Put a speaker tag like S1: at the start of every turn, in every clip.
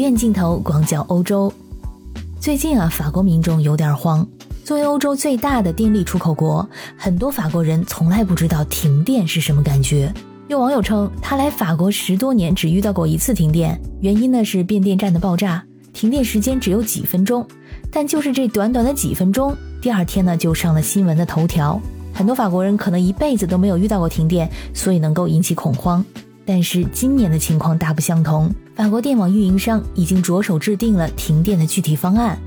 S1: 远镜头广角欧洲。最近啊，法国民众有点慌。作为欧洲最大的电力出口国，很多法国人从来不知道停电是什么感觉。有网友称，他来法国十多年只遇到过一次停电，原因呢是变电站的爆炸，停电时间只有几分钟。但就是这短短的几分钟，第二天呢就上了新闻的头条。很多法国人可能一辈子都没有遇到过停电，所以能够引起恐慌。但是今年的情况大不相同，法国电网运营商已经着手制定了停电的具体方案。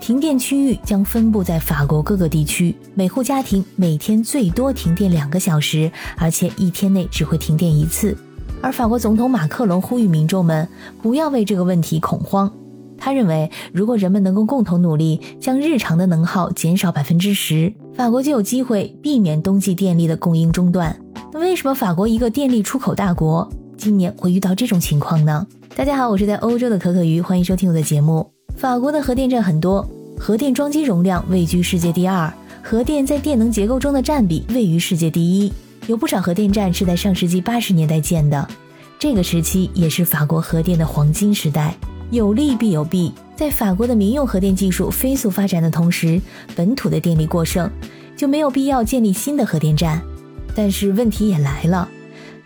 S1: 停电区域将分布在法国各个地区，每户家庭每天最多停电两个小时，而且一天内只会停电一次。而法国总统马克龙呼吁民众们不要为这个问题恐慌。他认为，如果人们能够共同努力，将日常的能耗减少百分之十，法国就有机会避免冬季电力的供应中断。那为什么法国一个电力出口大国，今年会遇到这种情况呢？大家好，我是在欧洲的可可鱼，欢迎收听我的节目。法国的核电站很多，核电装机容量位居世界第二，核电在电能结构中的占比位于世界第一。有不少核电站是在上世纪八十年代建的，这个时期也是法国核电的黄金时代。有利必有弊，在法国的民用核电技术飞速发展的同时，本土的电力过剩，就没有必要建立新的核电站。但是问题也来了，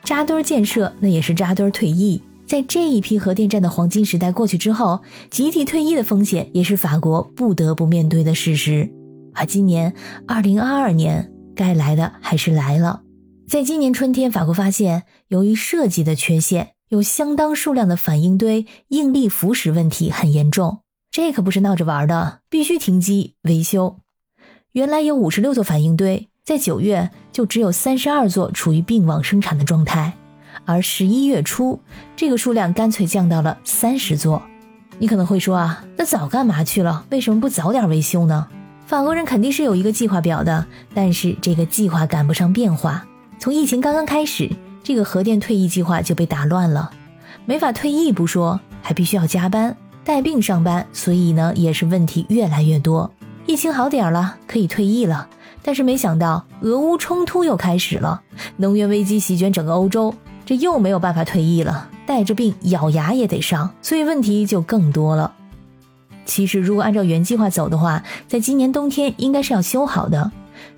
S1: 扎堆建设那也是扎堆退役。在这一批核电站的黄金时代过去之后，集体退役的风险也是法国不得不面对的事实。而今年二零二二年，该来的还是来了。在今年春天，法国发现由于设计的缺陷。有相当数量的反应堆应力腐蚀问题很严重，这可不是闹着玩的，必须停机维修。原来有五十六座反应堆，在九月就只有三十二座处于并网生产的状态，而十一月初这个数量干脆降到了三十座。你可能会说啊，那早干嘛去了？为什么不早点维修呢？法国人肯定是有一个计划表的，但是这个计划赶不上变化。从疫情刚刚开始。这个核电退役计划就被打乱了，没法退役不说，还必须要加班带病上班，所以呢也是问题越来越多。疫情好点了，可以退役了，但是没想到俄乌冲突又开始了，能源危机席卷整个欧洲，这又没有办法退役了，带着病咬牙也得上，所以问题就更多了。其实如果按照原计划走的话，在今年冬天应该是要修好的，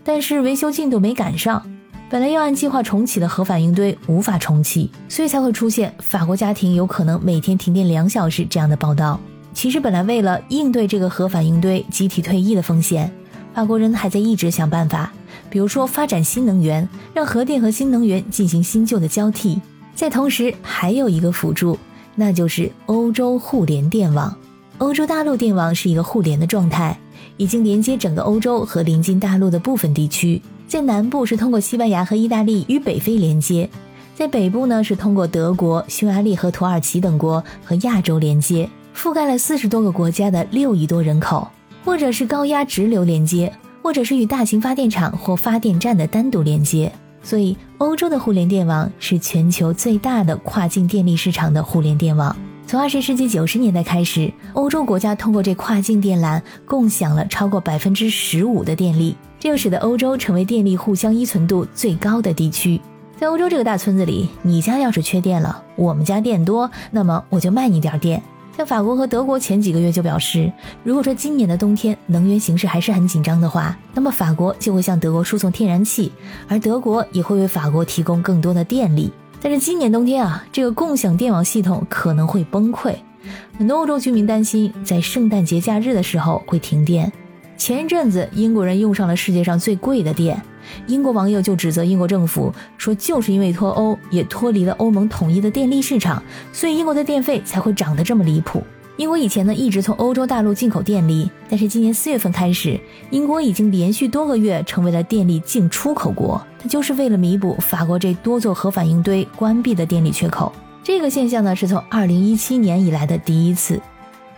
S1: 但是维修进度没赶上。本来要按计划重启的核反应堆无法重启，所以才会出现法国家庭有可能每天停电两小时这样的报道。其实本来为了应对这个核反应堆集体退役的风险，法国人还在一直想办法，比如说发展新能源，让核电和新能源进行新旧的交替。在同时还有一个辅助，那就是欧洲互联电网。欧洲大陆电网是一个互联的状态，已经连接整个欧洲和临近大陆的部分地区。在南部是通过西班牙和意大利与北非连接，在北部呢是通过德国、匈牙利和土耳其等国和亚洲连接，覆盖了四十多个国家的六亿多人口，或者是高压直流连接，或者是与大型发电厂或发电站的单独连接。所以，欧洲的互联电网是全球最大的跨境电力市场的互联电网。从二十世纪九十年代开始，欧洲国家通过这跨境电缆共享了超过百分之十五的电力。这又使得欧洲成为电力互相依存度最高的地区。在欧洲这个大村子里，你家要是缺电了，我们家电多，那么我就卖你点电。像法国和德国前几个月就表示，如果说今年的冬天能源形势还是很紧张的话，那么法国就会向德国输送天然气，而德国也会为法国提供更多的电力。但是今年冬天啊，这个共享电网系统可能会崩溃，很多欧洲居民担心在圣诞节假日的时候会停电。前一阵子，英国人用上了世界上最贵的电，英国网友就指责英国政府说，就是因为脱欧，也脱离了欧盟统一的电力市场，所以英国的电费才会涨得这么离谱。英国以前呢一直从欧洲大陆进口电力，但是今年四月份开始，英国已经连续多个月成为了电力净出口国，它就是为了弥补法国这多座核反应堆关闭的电力缺口。这个现象呢是从二零一七年以来的第一次。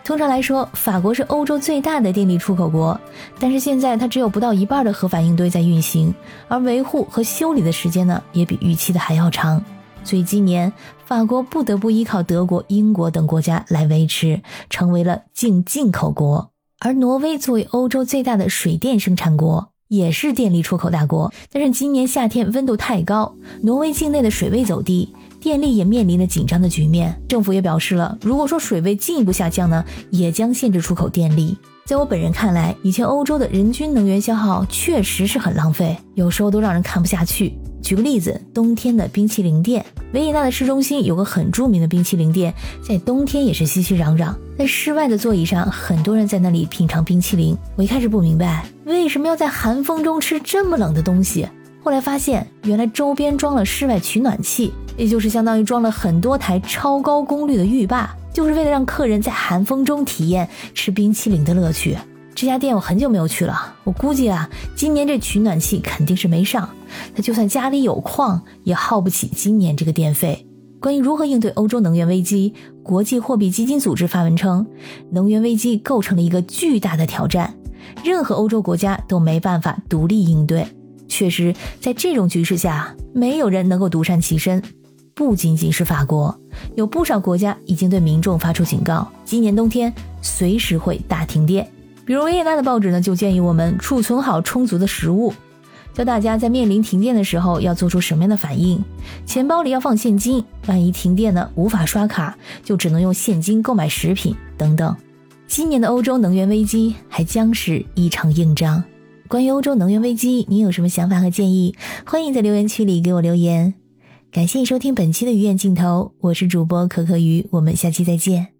S1: 通常来说，法国是欧洲最大的电力出口国，但是现在它只有不到一半的核反应堆在运行，而维护和修理的时间呢，也比预期的还要长。所以今年法国不得不依靠德国、英国等国家来维持，成为了净进口国。而挪威作为欧洲最大的水电生产国，也是电力出口大国，但是今年夏天温度太高，挪威境内的水位走低。电力也面临着紧张的局面。政府也表示了，如果说水位进一步下降呢，也将限制出口电力。在我本人看来，以前欧洲的人均能源消耗确实是很浪费，有时候都让人看不下去。举个例子，冬天的冰淇淋店，维也纳的市中心有个很著名的冰淇淋店，在冬天也是熙熙攘攘。在室外的座椅上，很多人在那里品尝冰淇淋。我一开始不明白，为什么要在寒风中吃这么冷的东西。后来发现，原来周边装了室外取暖器，也就是相当于装了很多台超高功率的浴霸。就是为了让客人在寒风中体验吃冰淇淋的乐趣。这家店我很久没有去了，我估计啊，今年这取暖器肯定是没上。他就算家里有矿，也耗不起今年这个电费。关于如何应对欧洲能源危机，国际货币基金组织发文称，能源危机构成了一个巨大的挑战，任何欧洲国家都没办法独立应对。确实，在这种局势下，没有人能够独善其身。不仅仅是法国，有不少国家已经对民众发出警告：今年冬天随时会大停电。比如维也纳的报纸呢，就建议我们储存好充足的食物，教大家在面临停电的时候要做出什么样的反应。钱包里要放现金，万一停电呢，无法刷卡，就只能用现金购买食品等等。今年的欧洲能源危机还将是一场硬仗。关于欧洲能源危机，您有什么想法和建议？欢迎在留言区里给我留言。感谢收听本期的鱼眼镜头，我是主播可可鱼，我们下期再见。